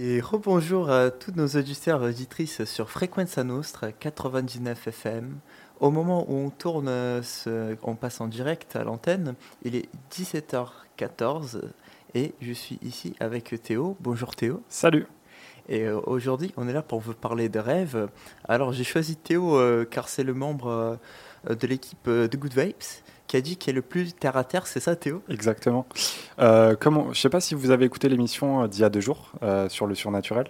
Et rebonjour à tous nos auditeurs et auditrices sur Frequenza Nostra 99 FM. Au moment où on tourne, ce, on passe en direct à l'antenne, il est 17h14 et je suis ici avec Théo. Bonjour Théo. Salut. Et euh, aujourd'hui, on est là pour vous parler de rêves. Alors j'ai choisi Théo euh, car c'est le membre euh, de l'équipe de Good Vibes qui a dit qu'il est le plus terre à terre, c'est ça Théo? Exactement. Euh, comment, je ne sais pas si vous avez écouté l'émission d'il y a deux jours sur le surnaturel.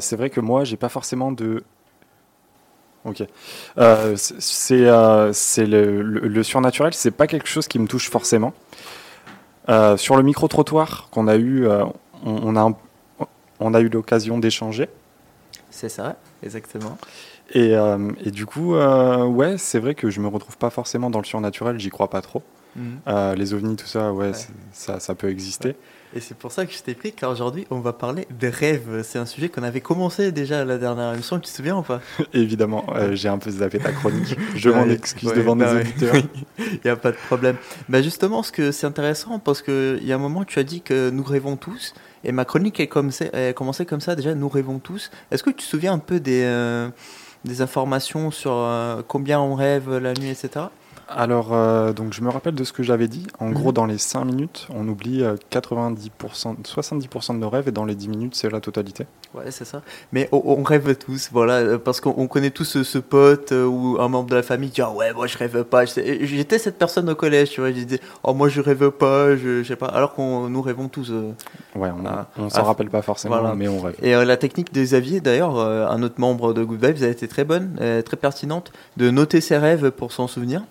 c'est vrai que moi, j'ai pas forcément de Ok. Euh, c'est le, le, le, surnaturel, c'est pas quelque chose qui me touche forcément. Euh, sur le micro trottoir qu'on a eu, on, on, a on a eu l'occasion d'échanger. C'est ça, exactement. Et, euh, et du coup, euh, ouais, c'est vrai que je me retrouve pas forcément dans le surnaturel, j'y crois pas trop. Mhm. Euh, les ovnis, tout ça, ouais, ça, ça peut exister. Et c'est pour ça que je t'ai pris, car aujourd'hui, on va parler des rêves. C'est un sujet qu'on avait commencé déjà à la dernière émission, tu te souviens ou pas? Évidemment, j'ai un peu zappé ta chronique. Je m'en excuse devant nos auditeurs. Il n'y a pas de problème. Bah justement, ce que c'est intéressant, parce qu'il y a un moment, tu as dit que nous rêvons tous. Et ma chronique est, comme est commencé comme ça, déjà, nous rêvons tous. Est-ce que tu te souviens un peu des, des informations sur euh, combien on rêve la nuit, etc. Alors, euh, donc je me rappelle de ce que j'avais dit. En gros, mhm. dans les 5 minutes, on oublie 90%, euh, 70% de nos rêves et dans les 10 minutes, c'est la totalité. Ouais, c'est ça. Mais on, rêve tous, voilà, euh, parce qu'on connaît tous ce, pote ou un membre de la famille qui dit ah ouais, moi je rêve pas. J'étais cette personne au collège, tu vois, je disais oh moi je rêve pas, je, sais pas. Alors qu'on nous rêvons tous. ouais, on, s'en rappelle pas forcément, mais on rêve. Et la technique des Xavier, d'ailleurs, un autre membre de Good Vibes, a été très bonne, très pertinente, de noter ses rêves pour s'en souvenir.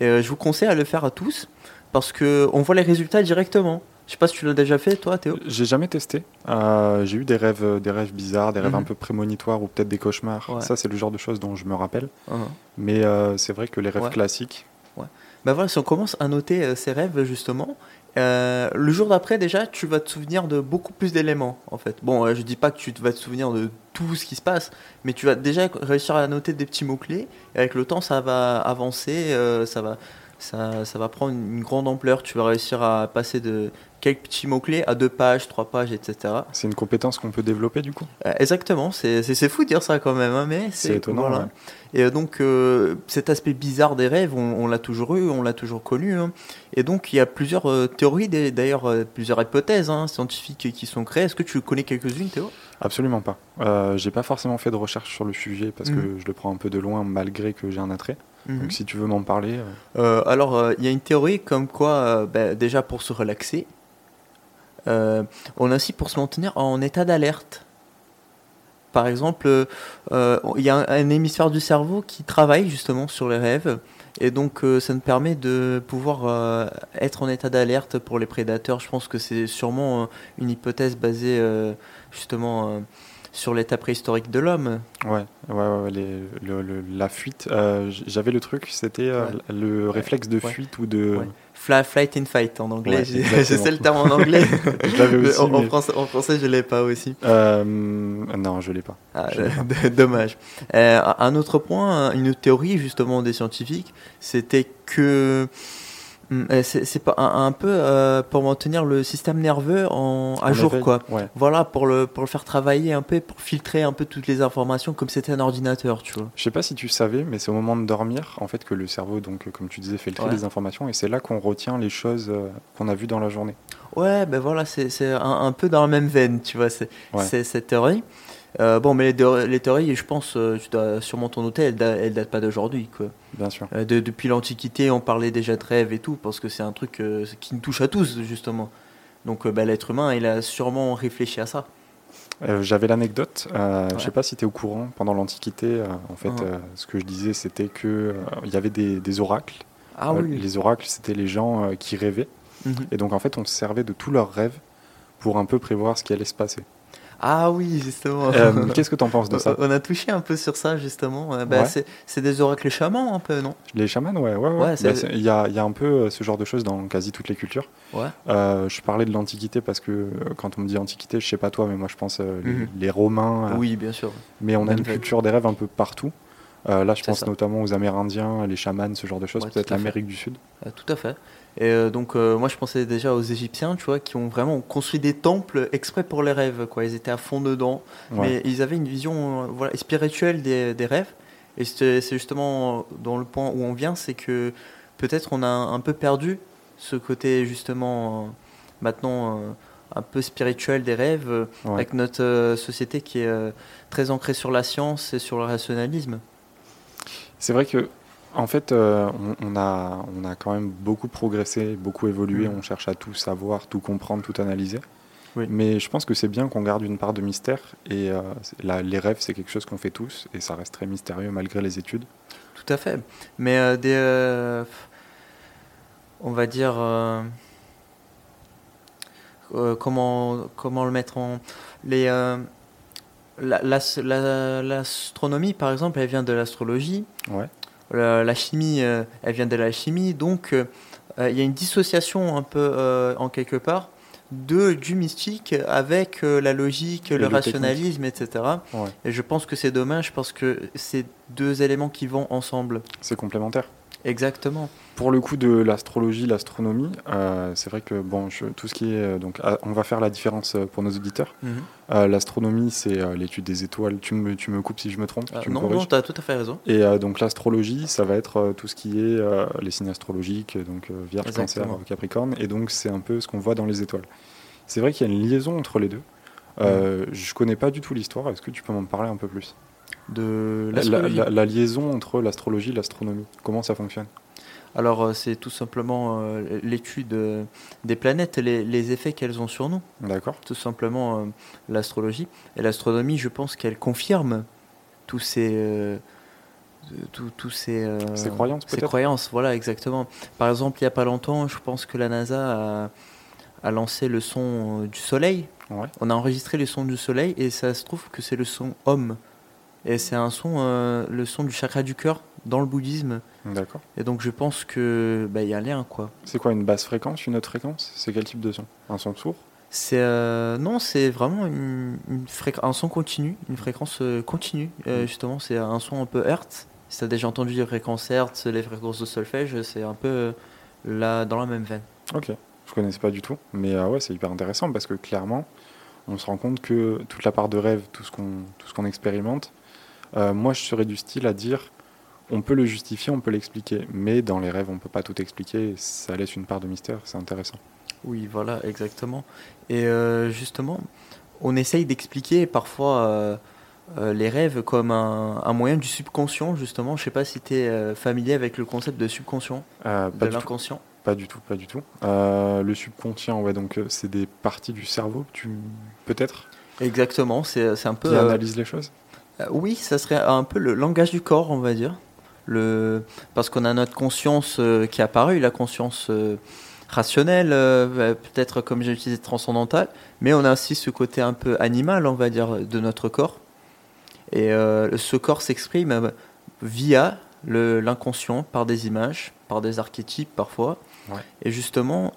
Et euh, je vous conseille à le faire à tous parce qu'on voit les résultats directement. Je sais pas si tu l'as déjà fait, toi, Théo. J'ai jamais testé. Euh, j'ai eu des rêves, des rêves bizarres, des rêves mhm. un peu prémonitoires ou peut-être des cauchemars. Ça, c'est le genre de choses dont je me rappelle. Uh-huh. Mais euh, c'est vrai que les rêves classiques. Ouais. Bah voilà, si on commence à noter ces rêves justement, le jour d'après déjà, tu vas te souvenir de beaucoup plus d'éléments en fait. Bon, je dis pas que tu vas te souvenir de tout ce qui se passe, mais tu vas déjà réussir à noter des petits mots clés. Et avec le temps, ça va avancer, ça va ça, ça, va prendre une grande ampleur. Tu vas réussir à passer de quelques petits mots-clés à deux pages, trois pages, etc. C'est une compétence qu'on peut développer du coup? Euh, Exactement, c'est fou de dire ça quand même, hein, mais c'est étonnant. Et euh, donc euh, cet aspect bizarre des rêves, on, l'a toujours eu, on l'a toujours connu. Hein. Et donc il y a plusieurs théories, d'ailleurs plusieurs hypothèses hein, scientifiques qui sont créées. Est-ce que tu connais quelques-unes, Théo? Absolument pas. j'ai pas forcément fait de recherche sur le sujet parce que mmh. je le prends un peu de loin malgré que j'ai un attrait. Donc mhm. si tu veux m'en parler. Euh. Euh, alors euh, il y a une théorie comme quoi, ben, déjà pour se relaxer, on a aussi pour se maintenir en état d'alerte. Par exemple, il y a un, hémisphère du cerveau qui travaille justement sur les rêves. Et donc ça nous permet de pouvoir être en état d'alerte pour les prédateurs. Je pense que c'est sûrement une hypothèse basée justement sur l'état préhistorique de l'homme. Ouais, ouais, ouais le, la fuite. Euh, j'avais le truc, c'était euh, le réflexe de fuite ou de. flight and fight en anglais. je sais le terme en anglais. je l'avais aussi. En, français, en, français, je l'ai pas aussi. Euh, non, je l'ai pas. Ah, dommage. un autre point, une théorie justement des scientifiques, c'était que c'est pas un, peu euh, pour maintenir le système nerveux en, à jour, quoi. Voilà, pour le, pour le faire travailler un peu, pour filtrer un peu toutes les informations comme c'était un ordinateur, tu vois. Je sais pas si tu savais, mais c'est au moment de dormir, en fait, que le cerveau, donc, comme tu disais, filtre les informations et c'est là qu'on retient les choses euh, qu'on a vues dans la journée. Ouais, ben voilà, c'est un, un, peu dans la même veine, tu vois, c'est cette théorie. Euh, bon, mais les, les, théories, je pense, euh, tu dois sûrement ton noter, elles, ne datent pas d'aujourd'hui. Quoi. Bien sûr. Euh, depuis l'Antiquité, on parlait déjà de rêve et tout, parce que c'est un truc qui nous touche à tous, justement. Donc bah, l'être humain, il a sûrement réfléchi à ça. J'avais l'anecdote, je ne sais pas si tu es au courant, pendant l'Antiquité, en fait, ah. ce que je disais, c'était qu'il il y avait des, des oracles. Ah, oui. Les oracles, c'était les gens qui rêvaient. Mhm. Et donc, en fait, on se servait de tous leurs rêves pour un peu prévoir ce qui allait se passer. Ah oui, justement. Euh, qu'est-ce que tu en penses de ça On a touché un peu sur ça, justement. Euh, bah, c'est des oracles chamans, un peu, non? Les chamans, ouais. ouais, ouais. Bah, il y, a, y, a, un peu euh, ce genre de choses dans quasi toutes les cultures. Je parlais de l'Antiquité parce que quand on me dit Antiquité, je sais pas toi, mais moi je pense mhm. les, Romains. oui, bien sûr. Mais on a une culture des rêves un peu partout. Euh, là, je pense ça. notamment aux Amérindiens, les chamans, ce genre de choses, peut-être l'Amérique du Sud. Euh, tout à fait. Et euh, donc, euh, moi, je pensais déjà aux Égyptiens, tu vois, qui ont vraiment construit des temples exprès pour les rêves, quoi. Ils étaient à fond dedans, Ouais. mais ils avaient une vision euh, voilà, spirituelle des, des rêves. Et c'est justement dans le point où on vient, c'est que peut-être on a un, peu perdu ce côté, justement, maintenant, un peu spirituel des rêves, Ouais. avec notre société qui est très ancrée sur la science et sur le rationalisme. C'est vrai que, en fait, euh, on, on a, on a quand même beaucoup progressé, beaucoup évolué. Mhm. On cherche à tout savoir, tout comprendre, tout analyser. Oui. Mais je pense que c'est bien qu'on garde une part de mystère. Et euh, la- les rêves, c'est quelque chose qu'on fait tous. Et ça reste très mystérieux malgré les études. Tout à fait. Mais euh, des. on va dire. comment, comment le mettre en. Les. la- l'as- la- L'astronomie, par exemple, elle vient de l'astrologie. Ouais. La, la chimie, euh, elle vient de la chimie. Donc, euh, euh, il y a une dissociation un peu, en quelque part, de, du mystique avec la logique, Et le le rationalisme, etc. Ouais. Et je pense que c'est dommage parce que c'est deux éléments qui vont ensemble. C'est complémentaire. Exactement. Pour le coup de l'astrologie, l'astronomie, euh, c'est vrai que bon, je- tout ce qui est euh, donc, ah, on va faire la différence euh, pour nos auditeurs. Euh, L'astronomie, c'est euh, l'étude des étoiles. Tu me, tu me coupes si je me trompe. Ah, tu non, non, tu as tout à fait raison. Et donc l'astrologie, ça va être tout ce qui est les signes astrologiques, donc Vierge. Cancer, Capricorne, et donc c'est un peu ce qu'on voit dans les étoiles. C'est vrai qu'il y a une liaison entre les deux. Euh, Je connais pas du tout l'histoire. Est-ce que tu peux m'en parler un peu plus? De la, l'astrologie. la- la liaison entre l'astrologie et l'astronomie. Comment ça fonctionne? Alors, euh, c'est tout simplement euh, l'étude euh, des planètes, les, les effets qu'elles ont sur nous. D'accord. Tout simplement euh, l'astrologie. Et l'astronomie, je pense qu'elle confirme tous ces. tous- tous ces, Ces croyances ces croyances, voilà, exactement. Par exemple, il n'y a pas longtemps, je pense que la NASA a, a lancé le son du Soleil. Ouais. On a enregistré le son du Soleil et ça se trouve que c'est le son homme. Et c'est un son, euh, le son du chakra du cœur dans le bouddhisme. D'accord. Et donc je pense que bah, y a un lien quoi. C'est quoi une basse fréquence, une haute fréquence? C'est quel type de son? Un son sourd? C'est euh, non, c'est vraiment une, une un son continu, une fréquence euh, continue. Euh, Mm. Justement, c'est un son un peu Hertz. Si tu as déjà entendu les fréquences Hertz, les fréquences de solfège, c'est un peu là dans la même veine. Ok. Je connaissais pas du tout, mais ouais, c'est hyper intéressant parce que clairement, on se rend compte que toute la part de rêve, tout ce qu'on tout ce qu'on expérimente, euh, moi je serais du style à dire, on peut le justifier, on peut l'expliquer, mais dans les rêves, on peut pas tout expliquer. Ça laisse une part de mystère, c'est intéressant. Oui, voilà, exactement. Et euh, justement, on essaye d'expliquer parfois euh, euh, les rêves comme un, un moyen du subconscient, justement. Je sais pas si tu es familier avec le concept de subconscient, de l'inconscient. pas du tout, pas du tout. Le subconscient, ouais, donc c'est des parties du cerveau, tu peut-être, Exactement, c'est un peu. qui analysent les choses? Euh, Oui, ça serait un peu le langage du corps, on va dire. Le... Parce qu'on a notre conscience euh, qui est apparue, la conscience euh, rationnelle, euh, peut-être comme j'ai utilisé transcendantale, mais on a aussi ce côté un peu animal, on va dire, de notre corps. Et euh, ce corps s'exprime via l'inconscient, par des images, par des archétypes parfois. Ouais. Et justement,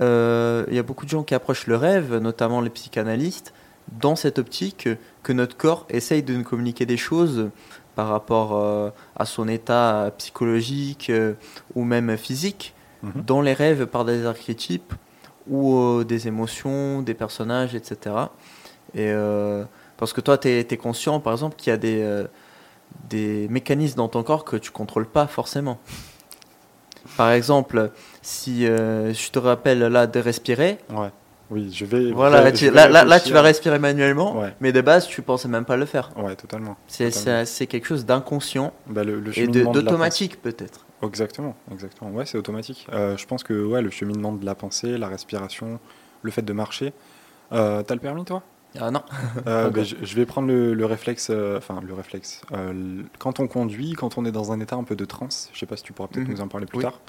euh, il y a beaucoup de gens qui approchent le rêve, notamment les psychanalystes, dans cette optique que notre corps essaye de nous communiquer des choses par rapport euh, à son état psychologique euh, ou même physique, Mhm. dans les rêves par des archétypes ou euh, des émotions, des personnages, etc. Et parce que toi, tu es, conscient, par exemple, qu'il y a des, des mécanismes dans ton corps que tu contrôles pas forcément. Par exemple, si je te rappelle là de respirer, Ouais. Oui, je vais. voilà, je tu- vais là, là, là, tu vas respirer manuellement, Ouais. mais de base, tu pensais même pas le faire. Ouais, totalement. C'est quelque chose d'inconscient Bah, le, le et d'automatique peut-être. Exactement, exactement. Ouais, c'est automatique. Euh, je pense que ouais, le cheminement de la pensée, la respiration, le fait de marcher. Euh, T'as le permis, toi? Ah non. Euh, bah, je, je vais prendre le, le réflexe. Enfin, le réflexe. Quand on conduit, quand on est dans un état un peu de transe, je sais pas si tu pourras peut-être Mhm. nous en parler plus Oui. tard.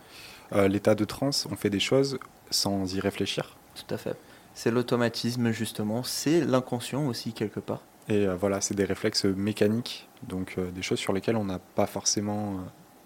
L'état de transe, on fait des choses sans y réfléchir. Tout à fait. C'est l'automatisme justement, c'est l'inconscient aussi quelque part. Et euh, voilà, c'est des réflexes mécaniques, donc euh, des choses sur lesquelles on n'a pas forcément.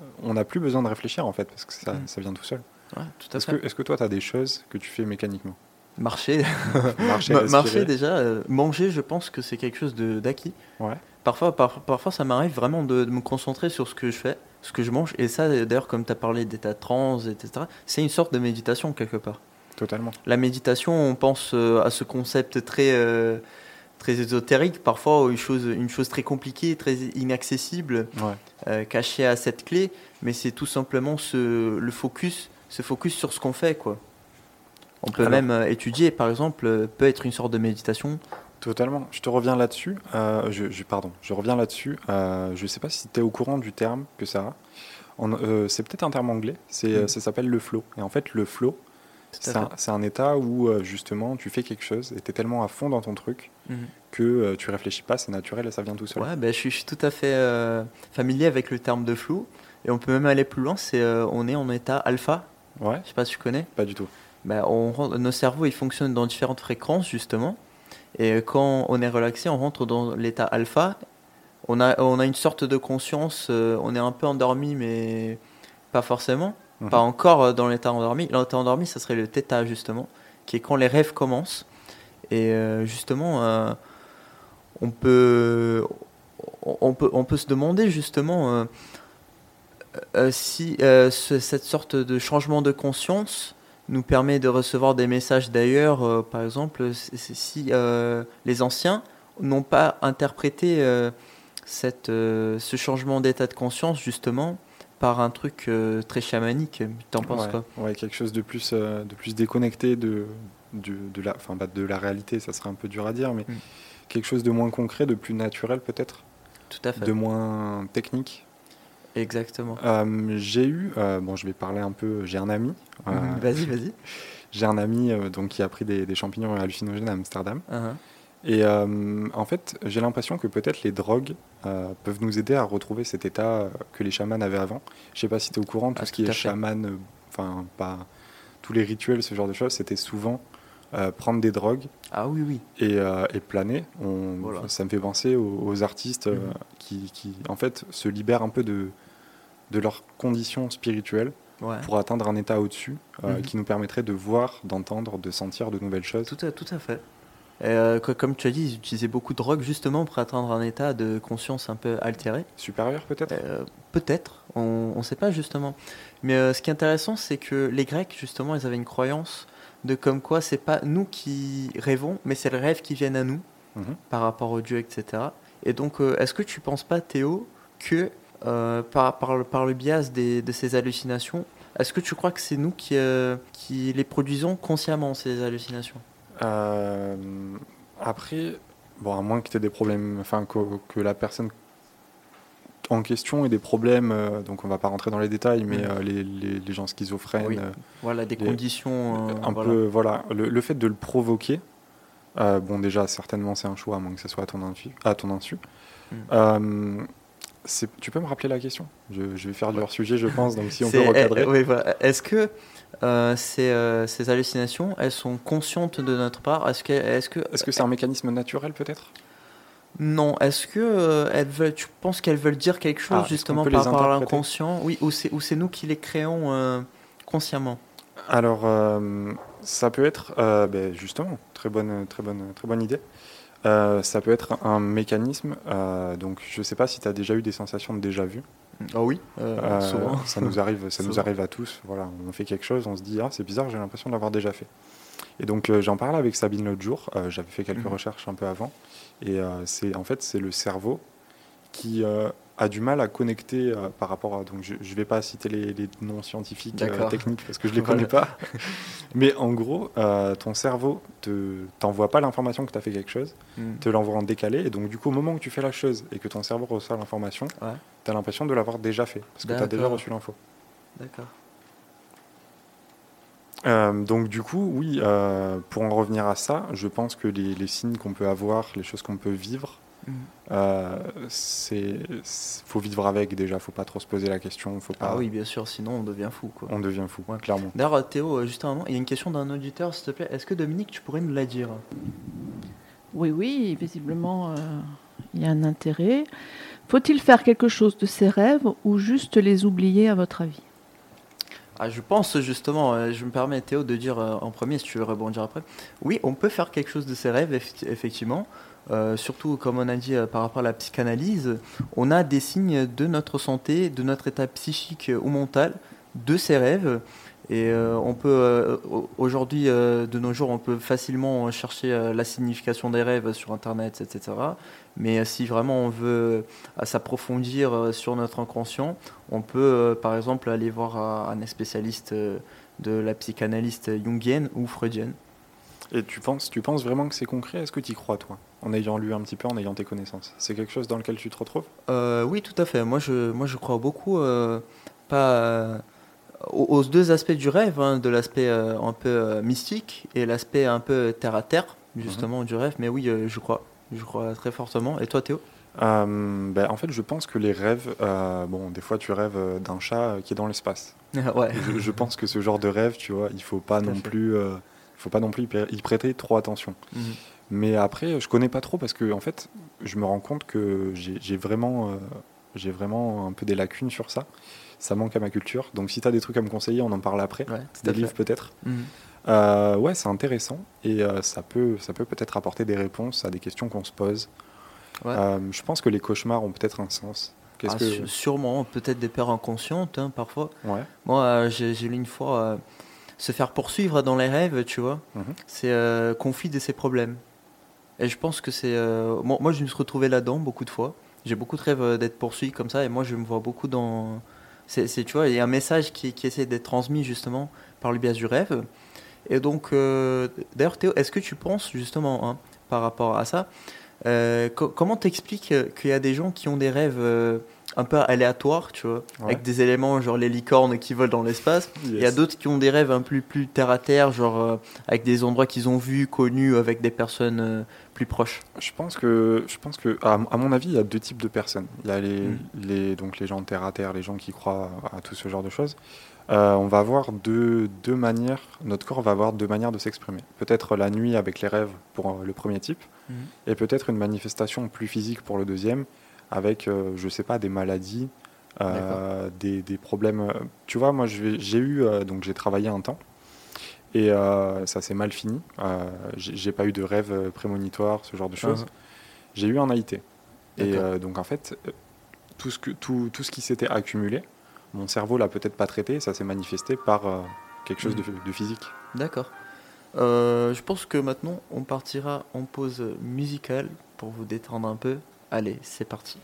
euh, on n'a plus besoin de réfléchir en fait, parce que ça, Mhm. ça vient tout seul. Ouais, tout à Est-ce fait. que, est-ce que toi, tu as des choses que tu fais mécaniquement? Marcher. Marcher, marcher déjà. manger, je pense que c'est quelque chose de- d'acquis. Ouais. Parfois, par- parfois, ça m'arrive vraiment de, de me concentrer sur ce que je fais, ce que je mange. Et ça, d'ailleurs, comme tu as parlé d'état de trans, etc., c'est une sorte de méditation quelque part. Totalement. La méditation, on pense euh, à ce concept très, euh, très ésotérique, parfois une chose, une chose très compliquée, très inaccessible, Ouais. euh, cachée à cette clé, mais c'est tout simplement ce, le focus, ce focus sur ce qu'on fait. Quoi. On peut Alors- même étudier, par exemple, peut être une sorte de méditation. Totalement. Je te reviens là-dessus. Euh, je, je- pardon, je reviens là-dessus. Euh, je sais pas si tu es au courant du terme que ça a. Euh, c'est peut-être un terme anglais. C'est, Mm. Ça s'appelle le flow. Et en fait, le flow, c'est un, état où euh, justement tu fais quelque chose et tu es tellement à fond dans ton truc Mhm. que euh, tu réfléchis pas, c'est naturel et ça vient tout seul. Ouais, ben, je, suis, je suis tout à fait euh, familier avec le terme de flou. Et on peut même aller plus loin, c'est euh, on est en état alpha. Ouais, Je sais pas si tu connais. pas du tout. Ben, on nos cerveaux ils fonctionnent dans différentes fréquences justement. Et quand on est relaxé, on rentre dans l'état alpha. On a, on a une sorte de conscience, euh, on est un peu endormi, mais pas forcément. Mhm. Pas encore euh, dans l'état endormi. L'état endormi, ça serait le theta justement, qui est quand les rêves commencent. Et euh, justement, euh, on, peut, on, peut, on peut se demander justement si ce- cette sorte de changement de conscience nous permet de recevoir des messages d'ailleurs, par exemple, si- les anciens n'ont pas interprété cette, ce changement d'état de conscience justement par un truc euh, très chamanique. T'en penses ouais, quoi? ouais, quelque chose de plus, euh, de plus déconnecté de, de, de la, enfin, bah, de la réalité, ça serait un peu dur à dire, mais Mm. quelque chose de moins concret, de plus naturel peut-être, Tout à fait. de moins technique? Exactement. Euh, j'ai eu, bon, je vais parler un peu. J'ai un ami. Mhm, Vas-y, vas-y. J'ai un ami donc qui a pris des, des champignons hallucinogènes à Amsterdam. Uh-huh. Et euh, en fait, j'ai l'impression que peut-être les drogues euh, peuvent nous aider à retrouver cet état que les chamans avaient avant. Je sais pas si tu es au courant, tout Ah, ce qui tout est chaman, euh, enfin pas tous les rituels, ce genre de choses, c'était souvent euh, prendre des drogues Ah oui, oui. et, et planer. On, Voilà. Ça me fait penser aux, aux artistes Mhm. qui, qui, en fait, se libèrent un peu de, de leurs conditions spirituelles Ouais. pour atteindre un état au-dessus euh, Mhm. qui nous permettrait de voir, d'entendre, de sentir de nouvelles choses. Tout à, tout à fait. Euh, co- comme tu as dit, ils utilisaient beaucoup de drogue justement pour atteindre un état de conscience un peu altéré. Supérieur peut-être? Euh, Peut-être, on ne sait pas justement. Mais euh, ce qui est intéressant, c'est que les Grecs, justement, ils avaient une croyance de comme quoi c'est pas nous qui rêvons, mais c'est les rêves qui viennent à nous Mhm. par rapport au Dieu, etc. Et donc, est-ce que tu penses pas, Théo, que par, par, le, par le biais des, de ces hallucinations, est-ce que tu crois que c'est nous qui, qui les produisons consciemment, ces hallucinations? Euh, après, bon, à moins que tu aies des problèmes, enfin que, que la personne en question ait des problèmes, euh, donc on va pas rentrer dans les détails, mais Mhm. euh, les, les- les gens schizophrènes, Oui. Voilà, des Les- conditions. un voilà. peu, voilà, le, le fait de le provoquer, bon déjà certainement c'est un choix, à moins que ce soit à ton insu. À ton insu. Mhm. Euh, tu peux me rappeler la question? Je, je vais faire du hors sujet, je pense, donc si on peut C'est- recadrer. eh, oui, voilà. Est-ce que euh, ces, euh, ces hallucinations, elles sont conscientes de notre part? Est-ce que, est-ce que, Est-ce que c'est un mécanisme naturel peut-être? Non. Est-ce que euh, elles veulent, tu penses qu'elles veulent dire quelque chose Ah, qu'on justement par rapport à l'inconscient? Oui, ou c'est, ou c'est nous qui les créons euh, consciemment? Alors, euh, ça peut être, euh, ben, justement, très bonne, très bonne, très bonne idée. Euh, ça peut être un mécanisme. euh, donc, je ne sais pas si tu as déjà eu des sensations de déjà vu. Ah oui, souvent. ça nous arrive, ça nous arrive à tous. Voilà, on fait quelque chose, on se dit ah c'est bizarre, j'ai l'impression de l'avoir déjà fait. Et donc j'en parlais avec Sabine l'autre jour. J'avais fait quelques Mhm. recherches un peu avant, et c'est en fait c'est le cerveau qui a du mal à connecter euh, par rapport à. Donc je ne vais pas citer les, les noms scientifiques euh, techniques parce que je les Voilà. connais pas. Mais en gros, euh, ton cerveau te t'envoie pas l'information que tu as fait quelque chose, Hmm. te l'envoie en décalé, et donc du coup au moment où tu fais la chose et que ton cerveau reçoit l'information, Ouais. tu as l'impression de l'avoir déjà fait parce que tu as déjà reçu l'info. D'accord. Euh, donc du coup, oui, pour en revenir à ça, je pense que les, les signes qu'on peut avoir, les choses qu'on peut vivre, Hmm. euh, faut vivre avec déjà, faut pas trop se poser la question, faut pas, Ah oui, bien sûr, sinon on devient fou. Quoi. on devient fou, Ouais. clairement. D'ailleurs, euh, Théo, euh, juste un moment, il y a une question d'un auditeur, s'il te plaît. Est-ce que Dominique, tu pourrais nous la dire? Oui, oui, visiblement, euh, il y a un intérêt. Faut-il faire quelque chose de ces rêves ou juste les oublier, à votre avis? Ah, je pense justement, je me permets Théo de dire en premier si tu veux rebondir après. Oui, on peut faire quelque chose de ses rêves, eff- effectivement. Euh, surtout, comme on a dit euh, par rapport à la psychanalyse, on a des signes de notre santé, de notre état psychique ou mental, de ces rêves. Et euh, on peut, au- aujourd'hui, de nos jours, on peut facilement chercher la signification des rêves sur Internet, etc. Mais si vraiment on veut s'approfondir sur notre inconscient, on peut, par exemple, aller voir un, spécialiste de la psychanalyste jungienne ou freudienne. Et tu penses, tu penses vraiment que c'est concret? Est-ce que tu y crois, toi? En ayant lu un petit peu, en ayant tes connaissances C'est quelque chose dans lequel tu te retrouves? Euh, oui, tout à fait. Moi, je, moi, je crois beaucoup, euh, pas euh, aux, aux deux aspects du rêve, hein, de l'aspect euh, un peu mystique et l'aspect un peu terre à terre, justement, du rêve. Mais oui, je crois. Je crois très fortement. Et toi, Théo? Ben, En fait, je pense que les rêves, bon, des fois, tu rêves d'un chat qui est dans l'espace. Ouais. je, je pense que ce genre de rêve, tu vois, il faut pas Tout à non fait. plus, il faut pas non plus y prêter trop attention. Mhm. Mais après, je connais pas trop parce que en fait, je me rends compte que j'ai vraiment, euh, j'ai vraiment un peu des lacunes sur ça. Ça manque à ma culture. Donc, si tu as des trucs à me conseiller, on en parle après. Ouais, Des livres peut-être. Mhm. Euh, ouais, c'est intéressant et euh, ça peut, ça peut peut-être apporter des réponses à des questions qu'on se pose. Ouais. Je pense que les cauchemars ont peut-être un sens. Ah, que, Sûrement, peut-être des peurs inconscientes, hein, parfois. ouais, Moi, j'ai lu une fois se faire poursuivre dans les rêves, tu vois. Mhm. C'est conflit de ses problèmes. Et je pense que c'est. euh, moi, moi, je me suis retrouvé là-dedans beaucoup de fois. J'ai beaucoup de rêves euh, d'être poursuivi comme ça, et moi, je me vois beaucoup dans. C'est, tu vois, il y a un message qui, qui essaie d'être transmis justement par le biais du rêve. Et donc, euh, d'ailleurs, Théo, est-ce que tu penses justement, hein, par rapport à ça, euh, co- comment t'expliques qu'il y a des gens qui ont des rêves un peu aléatoires, tu vois, Ouais. avec des éléments genre les licornes qui volent dans l'espace, il y a d'autres qui ont des rêves un peu plus terre à terre, genre euh, avec des endroits qu'ils ont vus, connus, avec des personnes plus proches. Je pense que, je pense que, à, à mon avis, il y a deux types de personnes. Il y a les, Mm. les, donc les gens de terre à terre, les gens qui croient à tout ce genre de choses. Euh, on va avoir deux, deux manières, notre corps va avoir deux manières de s'exprimer. Peut-être la nuit avec les rêves pour euh, le premier type, Mhm. et peut-être une manifestation plus physique pour le deuxième, avec, euh, je sais pas, des maladies, euh, des, des problèmes. Tu vois, moi, j'ai eu, donc j'ai travaillé un temps, et euh, ça s'est mal fini. Euh, j'ai pas eu de rêve euh, prémonitoire, ce genre de choses. Mhm. J'ai eu un AIT. Et euh, donc, en fait, tout ce, que, tout, tout ce qui s'était accumulé, mon cerveau l'a peut-être pas traité, ça s'est manifesté par quelque chose de, de physique. D'accord. Je pense que maintenant on partira en pause musicale pour vous détendre un peu. Allez, c'est parti.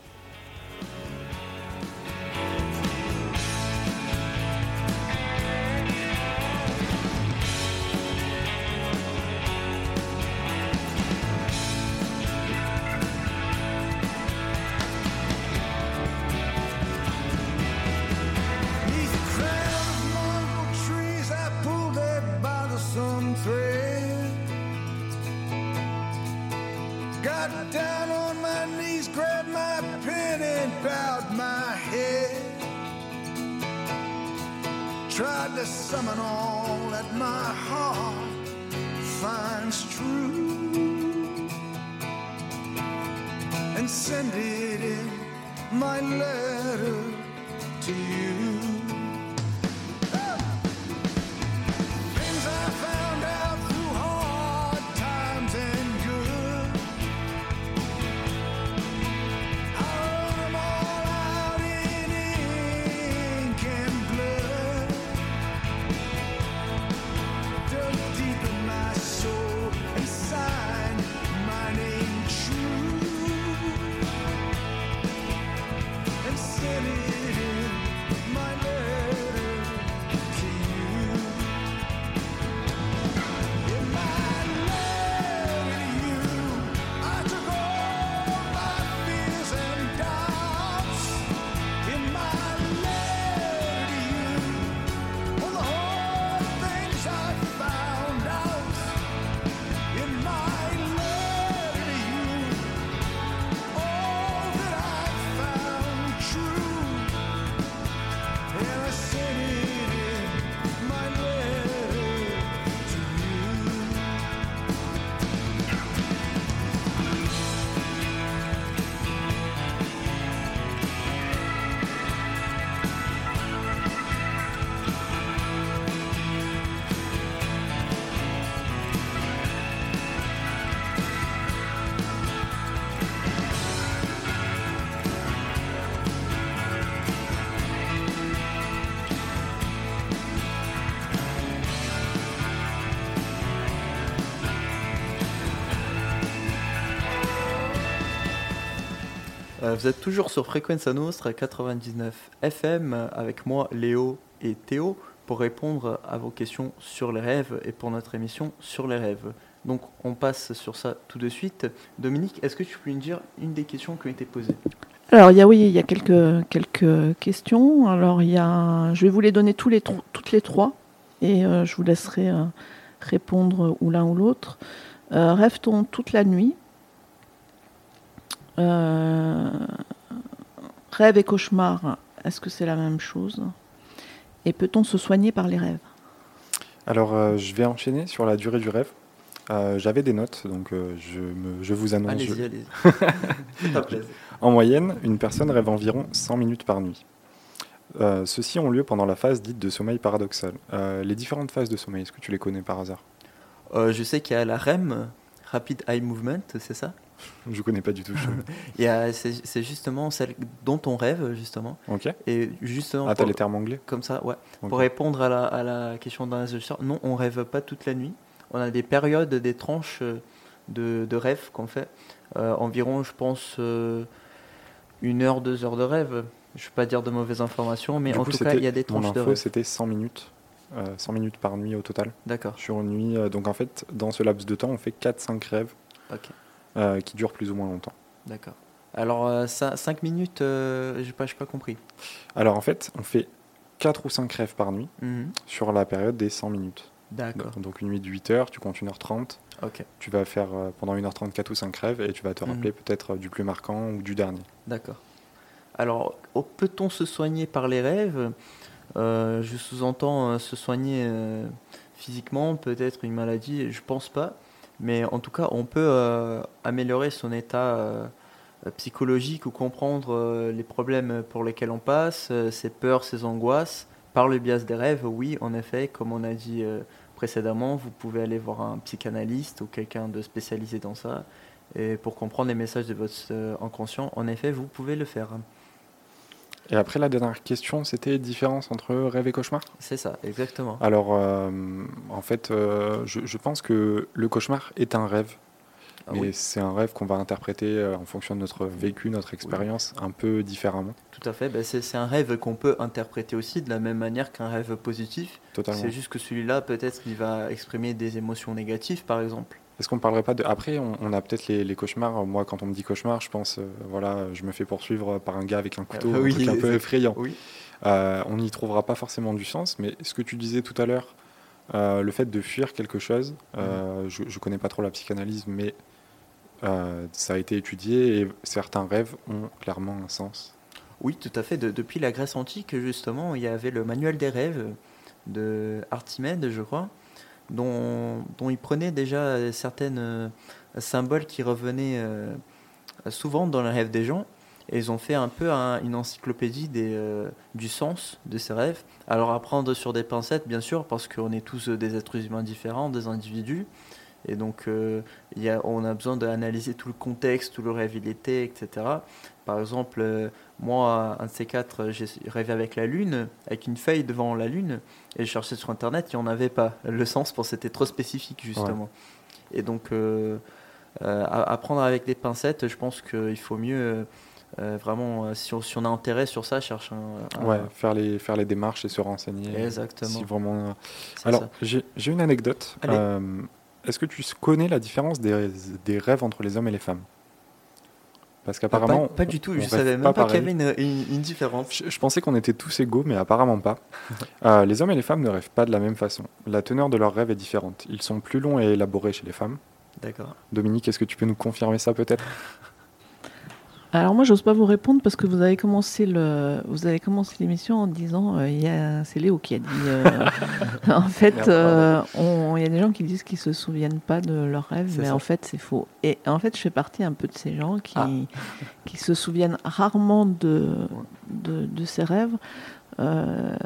Got down on my knees, grabbed my pen, and bowed my head. Tried to summon all that my heart finds true and send it in my letter to you. Vous êtes toujours sur Frequenza Nostra 99 FM euh, avec moi, Léo et Théo, pour répondre à vos questions sur les rêves et pour notre émission sur les rêves. Donc on passe sur ça tout de suite. Dominique, est-ce que tu peux nous dire une des questions qui ont été posées? Alors, il y a, oui, il y a quelques, quelques questions. Alors, il y a, je vais vous les donner tous les, toutes les trois et euh, je vous laisserai euh, répondre ou l'un ou l'autre. Euh, Rêve-t-on toute la nuit? Euh, Rêve et cauchemar, est-ce que c'est la même chose? Et peut-on se soigner par les rêves? Alors, euh, je vais enchaîner sur la durée du rêve. Euh, J'avais des notes, donc euh, je, me- je vous annonce. Allez-y, allez-y. En moyenne, une personne rêve environ 100 minutes par nuit. Euh, Ceux-ci ont lieu pendant la phase dite de sommeil paradoxal. Euh, les différentes phases de sommeil, est-ce que tu les connais par hasard? Euh, je sais qu'il y a la REM, Rapid Eye Movement, c'est ça? Je connais pas du tout. C'est justement celle dont on rêve, justement. ok. Et justement, Ah, t'as les termes anglais? Comme ça, ouais. Pour répondre à la, à la question d'un auditeur, non, on rêve pas toute la nuit. On a des périodes, des tranches euh, de, de rêve qu'on fait. Euh, environ, je pense, euh, une heure, deux heures de rêve. Je ne vais pas dire de mauvaises informations, mais Du en coup, tout cas, il y a des Mon tranches de info, rêve. c'était 100 minutes. euh, 100 minutes par nuit au total D'accord, sur une nuit. donc en fait, dans ce laps de temps, on fait 4-5 rêves ok, euh, qui durent plus ou moins longtemps. d'accord. Alors, 5 minutes, euh, j'ai pas, pas compris. Alors en fait, on fait 4 ou 5 rêves par nuit Mhm. sur la période des 100 minutes. D'accord, Donc une nuit de 8 heures, tu comptes 1h30, ok, tu vas faire euh, pendant 1h30 4 ou 5 rêves et tu vas te Mhm. rappeler peut-être euh, du plus marquant ou du dernier. d'accord. Alors, oh, peut-on se soigner par les rêves? Euh, Je sous-entends euh, se soigner euh, physiquement, peut-être une maladie, je pense pas. Mais en tout cas, on peut euh, améliorer son état euh, psychologique ou comprendre euh, les problèmes pour lesquels on passe, ses peurs, ses angoisses, par le biais des rêves. Oui, en effet, comme on a dit précédemment, vous pouvez aller voir un psychanalyste ou quelqu'un de spécialisé dans ça. Et pour comprendre les messages de votre inconscient, en effet, vous pouvez le faire. Et après la dernière question, c'était différence entre rêve et cauchemar? C'est ça, exactement. Alors euh, en fait, euh, je, je pense que le cauchemar est un rêve. Ah mais oui, c'est un rêve qu'on va interpréter euh, en fonction de notre vécu, notre expérience, un peu différemment, tout à fait. Ben, c'est c'est un rêve qu'on peut interpréter aussi de la même manière qu'un rêve positif. totalement. C'est juste que celui-là, peut-être, il va exprimer des émotions négatives, par exemple. Est-ce qu'on parlerait pas de... Après, on, on a peut-être les, les cauchemars. Moi, quand on me dit cauchemar, je pense, euh, voilà, je me fais poursuivre par un gars avec un couteau, Ah, un oui, truc un peu effrayant. Oui. Euh, on n'y trouvera pas forcément du sens, mais ce que tu disais tout à l'heure, euh, le fait de fuir quelque chose, euh, je ne connais pas trop la psychanalyse, mais ça a été étudié et certains rêves ont clairement un sens. Oui, tout à fait. De- depuis la Grèce antique, justement, il y avait le manuel des rêves de Archimède, je crois, dont, dont il prenait déjà certains symboles qui revenaient euh, souvent dans les rêves des gens. Et ils ont fait un peu un- une encyclopédie euh, du sens de ces rêves. Alors à prendre sur des pincettes, bien sûr, parce qu'on est tous euh, des êtres humains différents, des individus. Et donc, euh, on a besoin d'analyser tout le contexte, où le rêve il était, etc. Par exemple, euh, moi, un de ces quatre, j'ai rêvé avec la lune, avec une feuille devant la lune, et je cherchais sur internet, il n'y en avait pas. Le sens, pour c'était trop spécifique, justement. Et donc, euh, euh, à- apprendre avec des pincettes, je pense qu'il faut mieux, euh, euh, vraiment, euh, si on, si on a intérêt sur ça, chercher un. un- Ouais, faire les, faire les démarches et se renseigner. Exactement. Si vraiment... Alors, j'ai une anecdote. Est-ce que tu connais la différence des, des rêves entre les hommes et les femmes? Parce qu'apparemment... pas, pas du tout, je rêve savais même pas pas, qu'il y avait une, une- une différence. Je, je pensais qu'on était tous égaux, mais apparemment pas. Euh, les hommes et les femmes ne rêvent pas de la même façon. La teneur de leurs rêves est différente. Ils sont plus longs et élaborés chez les femmes. D'accord. Dominique, est-ce que tu peux nous confirmer ça peut-être? Alors moi, j'ose pas vous répondre parce que vous avez commencé le, vous avez commencé l'émission en disant, euh, il y a, c'est Léo qui a dit. euh, en fait, euh, on- il y a des gens qui disent qu'ils se souviennent pas de leurs rêves, mais ça. en fait, c'est faux. Et en fait, je fais partie un peu de ces gens qui, Ah. qui se souviennent rarement de, de, de ces rêves. Euh,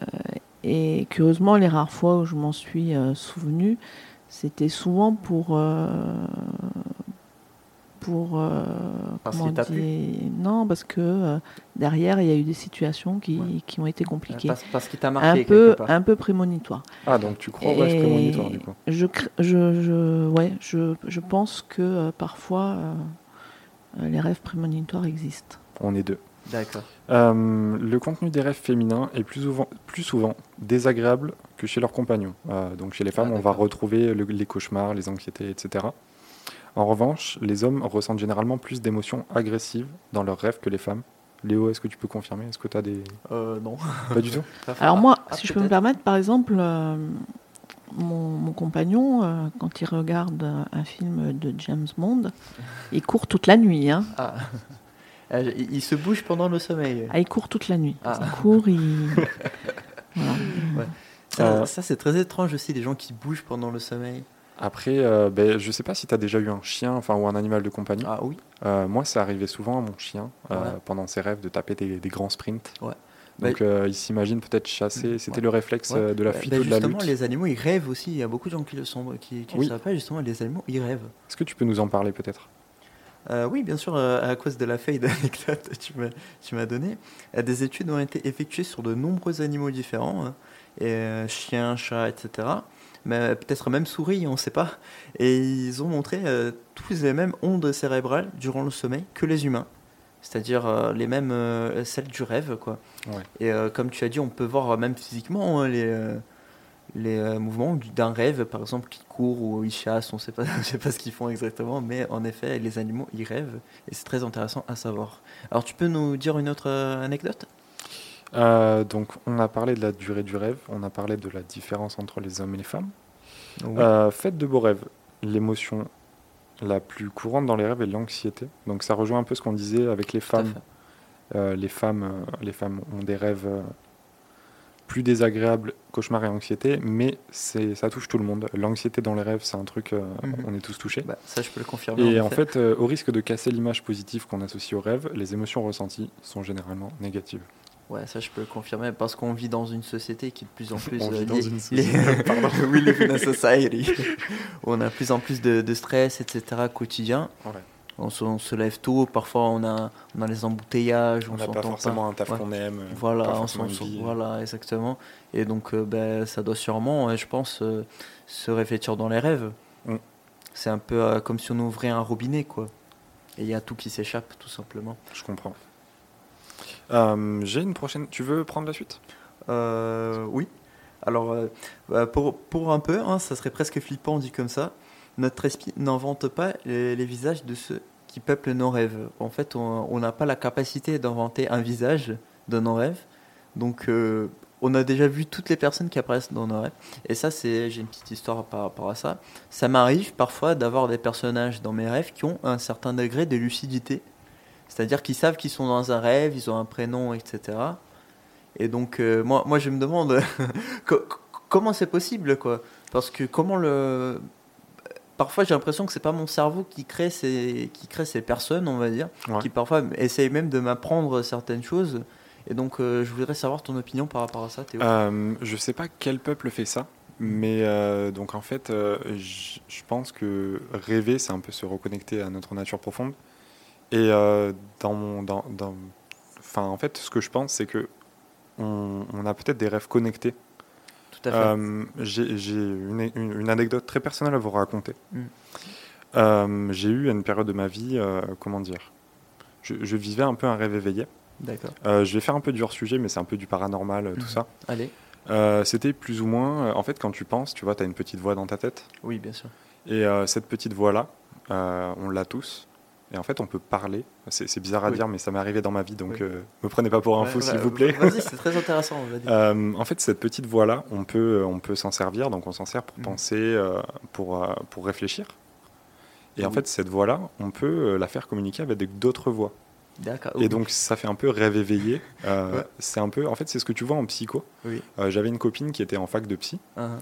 et curieusement, les rares fois où je m'en suis souvenu, c'était souvent pour pour euh, Parce comment plu dire- non parce que euh, derrière il y a eu des situations qui, Ouais. qui ont été compliquées Parce, parce qu'il t'a un marqué peu quelque part. un peu prémonitoire Ah, donc tu crois au rêve Et prémonitoire du coup. je, je, je, ouais, je, je pense que euh, parfois, euh, les rêves prémonitoires existent. On est deux. D'accord. Euh, le contenu des rêves féminins est plus souvent, plus souvent désagréable que chez leurs compagnons. Euh, donc chez les femmes, Ah, on va retrouver le- les cauchemars, les anxiétés, etc. En revanche, les hommes ressentent généralement plus d'émotions agressives dans leurs rêves que les femmes. Léo, est-ce que tu peux confirmer? Est-ce que tu as des... Euh, non. Pas du tout? Alors moi, Ah, si je peux me permettre, par exemple, euh, mon, mon compagnon, euh, quand il regarde un film de James Bond, il court toute la nuit. Hein. Ah. Euh, il se bouge pendant le sommeil. Ah, il court toute la nuit. Ah. Il court, il... Voilà. Ça, Euh. ça, c'est très étrange aussi, les gens qui bougent pendant le sommeil. Après, euh, ben, je sais pas si tu as déjà eu un chien enfin, ou un animal de compagnie. Ah oui Euh, moi, ça arrivait souvent à mon chien, euh, Ouais. pendant ses rêves, de taper des, des grands sprints. Ouais. Donc, euh, il s'imagine peut-être chasser. C'était Ouais. le réflexe Ouais. euh, de la Bah, fuite bah, ou de la justement, les animaux, ils rêvent aussi. Il y a beaucoup de gens qui le sont, qui, qui Oui. le savent pas. Justement, les animaux, ils rêvent. Est-ce que tu peux nous en parler peut-être? Euh, oui, bien sûr, euh, à cause de la feuille d'anecdote que tu m'as- tu m'as donnée, euh, des études ont été effectuées sur de nombreux animaux différents, hein, et, euh, chiens, chats, etc. Mais euh, peut-être même souris, on ne sait pas. Et ils ont montré euh, tous les mêmes ondes cérébrales durant le sommeil que les humains. C'est-à-dire euh, les mêmes, euh, celles du rêve, quoi. Ouais. Et comme tu as dit, on peut voir même physiquement hein, les, les mouvements du- d'un rêve, par exemple, qui court ou ils chassent, on sait pas, je sais pas ce qu'ils font exactement, mais en effet, les animaux, ils rêvent, et c'est très intéressant à savoir. Alors, tu peux nous dire une autre anecdote? Euh, Donc, on a parlé de la durée du rêve, on a parlé de la différence entre les hommes et les femmes. Oui. Euh, faites de beaux rêves. L'émotion la plus courante dans les rêves est l'anxiété. Donc, ça rejoint un peu ce qu'on disait avec les femmes. fait. Euh, les femmes, les femmes ont des rêves plus désagréables, cauchemars et anxiété, mais ça touche tout le monde. L'anxiété dans les rêves, c'est un truc, Mhm. on est tous touchés. Bah, ça, je peux le confirmer. Et en fait, euh, au risque de casser l'image positive qu'on associe au rêve, les émotions ressenties sont généralement négatives. Ouais, ça, je peux le confirmer, parce qu'on vit dans une société qui est de plus en plus. On vit euh, dans une société, pardon. We live in a society. on a de plus en plus de, de stress, etc., quotidien. Ouais. On se, on se lève tôt, parfois on a, on a les embouteillages, on n'a pas forcément un taf Ouais. qu'on aime. euh, Voilà, pas on vie. voilà, exactement. Et donc, euh, ben, ça doit sûrement, je pense, euh, se réfléchir dans les rêves. Mm. C'est un peu euh, comme si on ouvrait un robinet, quoi. Et il y a tout qui s'échappe, tout simplement. Je comprends. Euh, J'ai une prochaine. Tu veux prendre la suite? Euh, oui. Alors, euh, bah, pour, pour un peu, hein, ça serait presque flippant dit comme ça. Notre esprit n'invente pas les, visages de ceux qui peuplent nos rêves. En fait, on n'a pas la capacité d'inventer un visage de nos rêves. Donc, on a déjà vu toutes les personnes qui apparaissent dans nos rêves. Et ça, c'est, j'ai une petite histoire par rapport à ça. Ça m'arrive parfois d'avoir des personnages dans mes rêves qui ont un certain degré de lucidité. C'est-à-dire qu'ils savent qu'ils sont dans un rêve, ils ont un prénom, etc. Et donc, euh, moi, moi, je me demande co- co- comment c'est possible, quoi? Parce que comment le. Parfois, j'ai l'impression que c'est pas mon cerveau qui crée ces, qui crée ces personnes, on va dire, Ouais. qui parfois essaye même de m'apprendre certaines choses. Et donc, euh, je voudrais savoir ton opinion par rapport à ça, Théo. Euh, Je sais pas quel peuple fait ça, mais euh, donc en fait, je pense que rêver, c'est un peu se reconnecter à notre nature profonde. Et euh, dans mon, dans, dans- enfin, en fait, ce que je pense, c'est que on, on a peut-être des rêves connectés. Tout à fait. Euh, J'ai j'ai une, une- une anecdote très personnelle à vous raconter. Mm. Euh, J'ai eu à une période de ma vie, comment dire, je, je vivais un peu un rêve éveillé. D'accord. Je vais faire un peu du hors-sujet, mais c'est un peu du paranormal, tout Mhm. ça. Allez. C'était plus ou moins, en fait, quand tu penses, tu vois, tu as une petite voix dans ta tête. Oui, bien sûr. Et cette petite voix-là, on l'a tous. Et en fait, on peut parler. C'est bizarre à Oui. dire, mais ça m'est arrivé dans ma vie, donc Oui. euh, me prenez pas pour un fou, s'il vous plaît. Vas-y, c'est très intéressant, on va dire. Euh, en fait, cette petite voix-là, on peut, on peut s'en servir. Donc, on s'en sert pour Mhm. penser, euh, pour, euh, pour réfléchir. Et en Oui. fait, cette voix-là, on peut euh, la faire communiquer avec d'autres voix. D'accord. Et donc, ça fait un peu rêve éveillé. Euh, Ouais. C'est un peu, en fait, c'est ce que tu vois en psycho. Oui. Euh, J'avais une copine qui était en fac de psy. Uhum.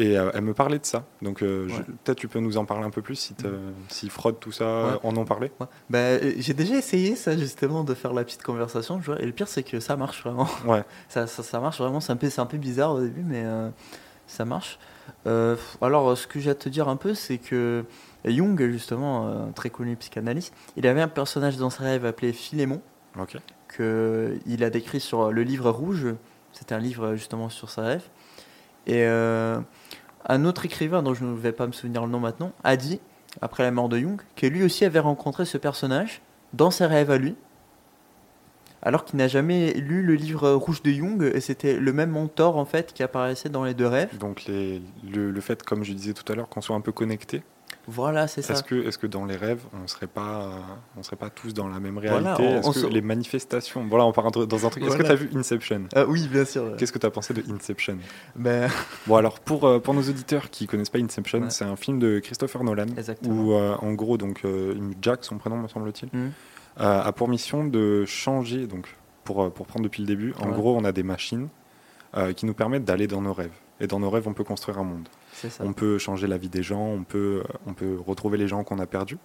Et euh, elle me parlait de ça. Donc, euh, Ouais. peut-être tu peux nous en parler un peu plus si, te- si Freud, tout ça, Ouais. en ont parlé. Ouais. Bah, euh, j'ai déjà essayé ça justement de faire la petite conversation, vois, et le pire c'est que ça marche vraiment. Ouais. Ça, ça, ça marche vraiment, c'est un, peu- c'est un peu bizarre au début, mais euh, ça marche. Euh, alors, ce que j'ai à te dire un peu, c'est que Jung, justement, un très connu psychanalyste, il avait un personnage dans ses rêves appelé Philémon, Ok. qu'il a décrit sur le livre rouge. C'était un livre justement sur sa rêve. Et euh, un autre écrivain, dont je ne vais pas me souvenir le nom maintenant, a dit, après la mort de Jung, que lui aussi avait rencontré ce personnage dans ses rêves à lui, alors qu'il n'a jamais lu le livre rouge de Jung, et c'était le même mentor en fait qui apparaissait dans les deux rêves. Donc le, le fait, comme je disais tout à l'heure, qu'on soit un peu connecté, Voilà, c'est ça. est-ce que, est que dans les rêves, on serait pas, euh, on serait pas tous dans la même réalité Est-ce que se- les manifestations, voilà, on part dans un truc. Est-ce que tu as vu Inception? Ah oui, bien sûr. Qu'est-ce que tu as pensé de Inception? Ben, Bon alors pour, euh, pour nos auditeurs qui connaissent pas Inception, Ouais. c'est un film de Christopher Nolan Exactement. où euh, en gros donc euh, Jack son prénom me semble-t-il euh, a pour mission de changer donc pour euh, pour prendre depuis le début. En Ouais. gros on a des machines euh, qui nous permettent d'aller dans nos rêves et dans nos rêves on peut construire un monde. On peut changer la vie des gens, on peut euh, on peut retrouver les gens qu'on a perdus.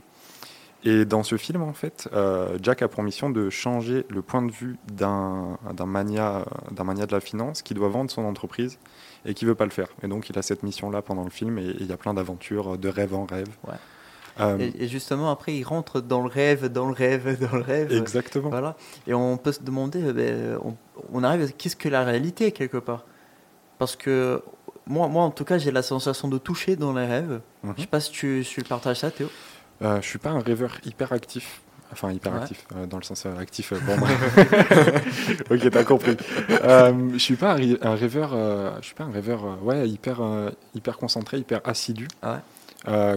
Et dans ce film, en fait, euh, Jack a pour mission de changer le point de vue d'un mania, d'un mania de la finance qui doit vendre son entreprise et qui veut pas le faire. Et donc, il a cette mission-là pendant le film et il y a plein d'aventures, de rêve en rêve. Ouais. Euh, Et, et justement, après, il rentre dans le rêve, dans le rêve, dans le rêve. exactement. Voilà. Et on peut se demander, euh, ben, on, on arrive à qu'est-ce que la réalité quelque part? Parce que moi, moi, en tout cas, j'ai la sensation de toucher dans les rêves. Mhm. Je sais pas si tu, si tu partages ça, Théo. Euh, je suis pas un rêveur hyper actif. Enfin, hyper Ouais. actif, euh, dans le sens euh, actif euh, pour moi. ok, t'as compris. Je suis pas un, rê- un rêveur, je suis pas un rêveur, ouais, hyper, hyper concentré, hyper assidu. Ah ouais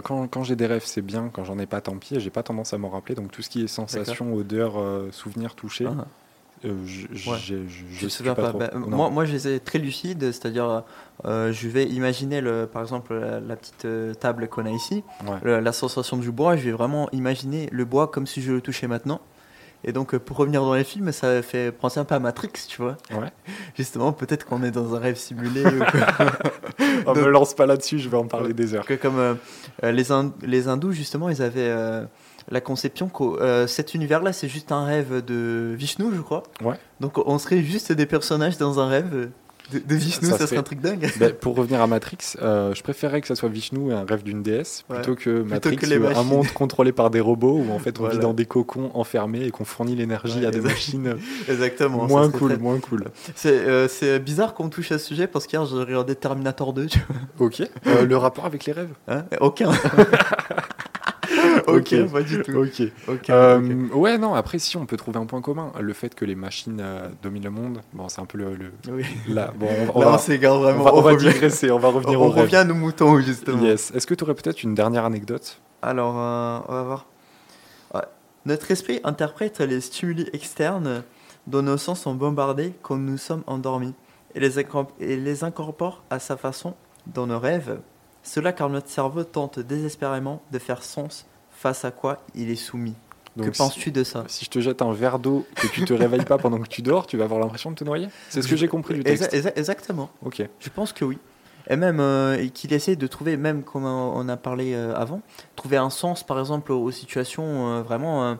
quand quand j'ai des rêves, c'est bien. Quand j'en ai pas, tant pis. J'ai pas tendance à m'en rappeler. Donc tout ce qui est sensation, odeur, souvenir, toucher, Ah. Euh, je, Ouais. je, Je pas. trop. Bah, moi, moi, je les ai très lucides, c'est-à-dire, euh, je vais imaginer, le, par exemple, la, la petite euh, table qu'on a ici, Ouais. la sensation du bois, je vais vraiment imaginer le bois comme si je le touchais maintenant. Et donc, pour revenir dans les films, ça fait penser un peu à Matrix, tu vois. Ouais. Justement, peut-être qu'on est dans un rêve simulé. ou Oh, de- me lance pas là-dessus. Je vais en parler des heures. que comme euh, les, Ind- les hindous, justement, ils avaient la conception que euh, cet univers-là, c'est juste un rêve de Vishnu, je crois. Ouais. Donc, on serait juste des personnages dans un rêve de, de Vishnu, Ça ça, serait serait- un truc dingue. Ben, pour revenir à Matrix, euh, je préférais que ça soit Vishnu et un rêve d'une déesse Ouais. plutôt que Matrix, que les euh, un monde contrôlé par des robots où en fait on vit dans des cocons enfermés et qu'on fournit l'énergie Ouais, à des exact- machines Exactement. moins cool, très- moins cool. C'est euh, bizarre qu'on touche à ce sujet parce qu'hier, j'ai regardé Terminator 2, tu vois. Ok. Euh, le rapport avec les rêves. Hein? Aucun. Ok. ok, pas du tout. Ok. Ok, Euh. Ouais, non. Après, si on peut trouver un point commun, le fait que les machines euh, dominent le monde. Bon, c'est un peu le. le- Oui. Là, bon, on, on Là, on va, on vraiment. va- on on va digresser. On va revenir on au revient à nos moutons, justement. Yes. Est-ce que tu aurais peut-être une dernière anecdote? Alors, euh, on va voir. Notre esprit interprète les stimuli externes dont nos sens sont bombardés quand nous sommes endormis et les, et les incorpore à sa façon dans nos rêves. Cela car notre cerveau tente désespérément de faire sens face à quoi il est soumis. Donc, que penses-tu de ça? Si je te jette un verre d'eau et que tu te réveilles pas pendant que tu dors, tu vas avoir l'impression de te noyer? C'est ce que j'ai compris du texte. exa- Exactement. Ok. Je pense que oui. Et même euh, qu'il essaie de trouver, même comme on a parlé euh, avant, trouver un sens par exemple aux situations, euh, vraiment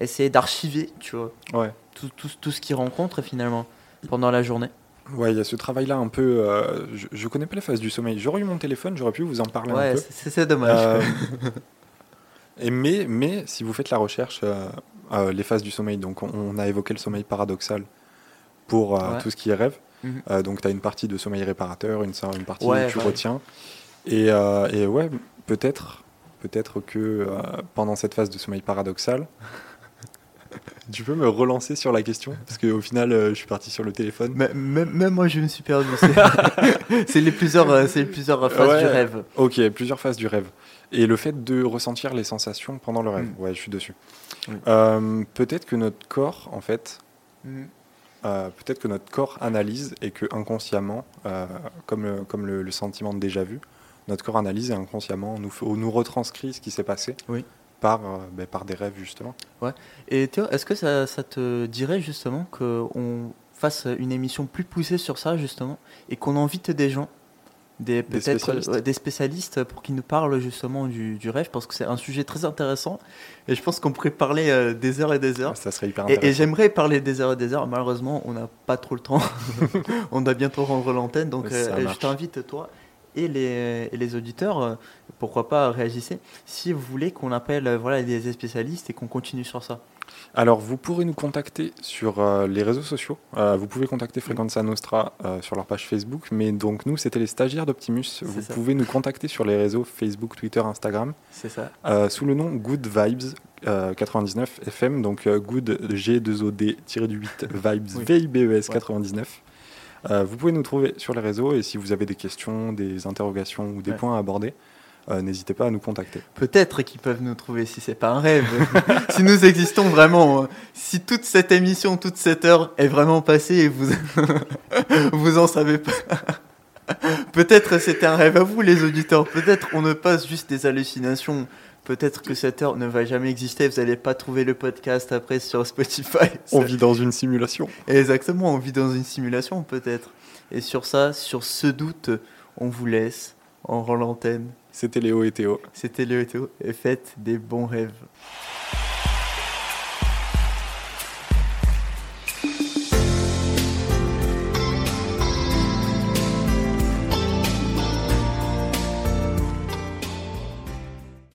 essayer d'archiver, tu vois, Ouais. tout, tout, tout ce qu'il rencontre finalement pendant la journée. Ouais, il y a ce travail-là un peu. euh, je, je connais pas les phases du sommeil. J'aurais eu mon téléphone, j'aurais pu vous en parler un Ouais, peu. c'est c'est dommage. Euh, et mais, mais si vous faites la recherche, euh, les phases du sommeil, donc on, on a évoqué le sommeil paradoxal pour Ouais. tout ce qui est rêve. Mhm. Donc tu as une partie de sommeil réparateur, une, une partie Ouais, où tu retiens. Et, et ouais, peut-être peut-être que pendant cette phase de sommeil paradoxal, tu peux me relancer sur la question? Parce qu'au final, euh, je suis parti sur le téléphone. Mais- même, même moi je me suis perdu. C'est les plusieurs, euh, les plusieurs phases Ouais. du rêve. Ok, plusieurs phases du rêve. Et le fait de ressentir les sensations pendant le rêve. Mm. Ouais, je suis dessus. Euh, peut-être que notre corps, en fait, euh, peut-être que notre corps analyse et que inconsciemment, euh, comme, le, comme le, le sentiment de déjà vu, notre corps analyse et inconsciemment nous retranscrit ce qui s'est passé Oui. Par, euh, ben, par des rêves, justement. Et Théo, est-ce que ça, ça te dirait justement qu'on fasse une émission plus poussée sur ça justement et qu'on invite des gens, des peut-être spécialistes. ouais, des spécialistes pour qu'ils nous parlent justement du, du rêve parce que c'est un sujet très intéressant et je pense qu'on pourrait parler euh, des heures et des heures. Ça serait hyper Et, et intéressant. j'aimerais parler des heures et des heures. Malheureusement, on n'a pas trop le temps. on doit bientôt rendre l'antenne. Donc, euh, je t'invite, toi et les, et les auditeurs, euh, pourquoi pas réagissez, si vous voulez qu'on appelle euh, voilà, des spécialistes et qu'on continue sur ça. Alors, vous pourrez nous contacter sur euh, les réseaux sociaux. Euh, vous pouvez contacter Frequenza Nostra euh, sur leur page Facebook. Mais donc, nous, c'était les stagiaires d'Optimus. Vous ça. pouvez nous contacter sur les réseaux Facebook, Twitter, Instagram, C'est ça. sous le nom Good Vibes euh, 99 FM. Donc, Good G2OD-8 Vibes Oui. VIBES Ouais. 99. Euh, vous pouvez nous trouver sur les réseaux. Et si vous avez des questions, des interrogations ou des Ouais. points à aborder, euh, n'hésitez pas à nous contacter. Peut-être qu'ils peuvent nous trouver si c'est pas un rêve. si nous existons vraiment. hein. Si toute cette émission, toute cette heure est vraiment passée et vous, vous en savez pas. Peut-être c'était un rêve à vous, les auditeurs. Peut-être on ne passe juste des hallucinations. Peut-être que cette heure ne va jamais exister. Vous n'allez pas trouver le podcast après sur Spotify. On vit dans une simulation. Exactement, on vit dans une simulation peut-être. Et sur ça, sur ce doute, on vous laisse. On rend l'antenne. C'était Léo et Théo. C'était Léo et Théo, et faites des bons rêves.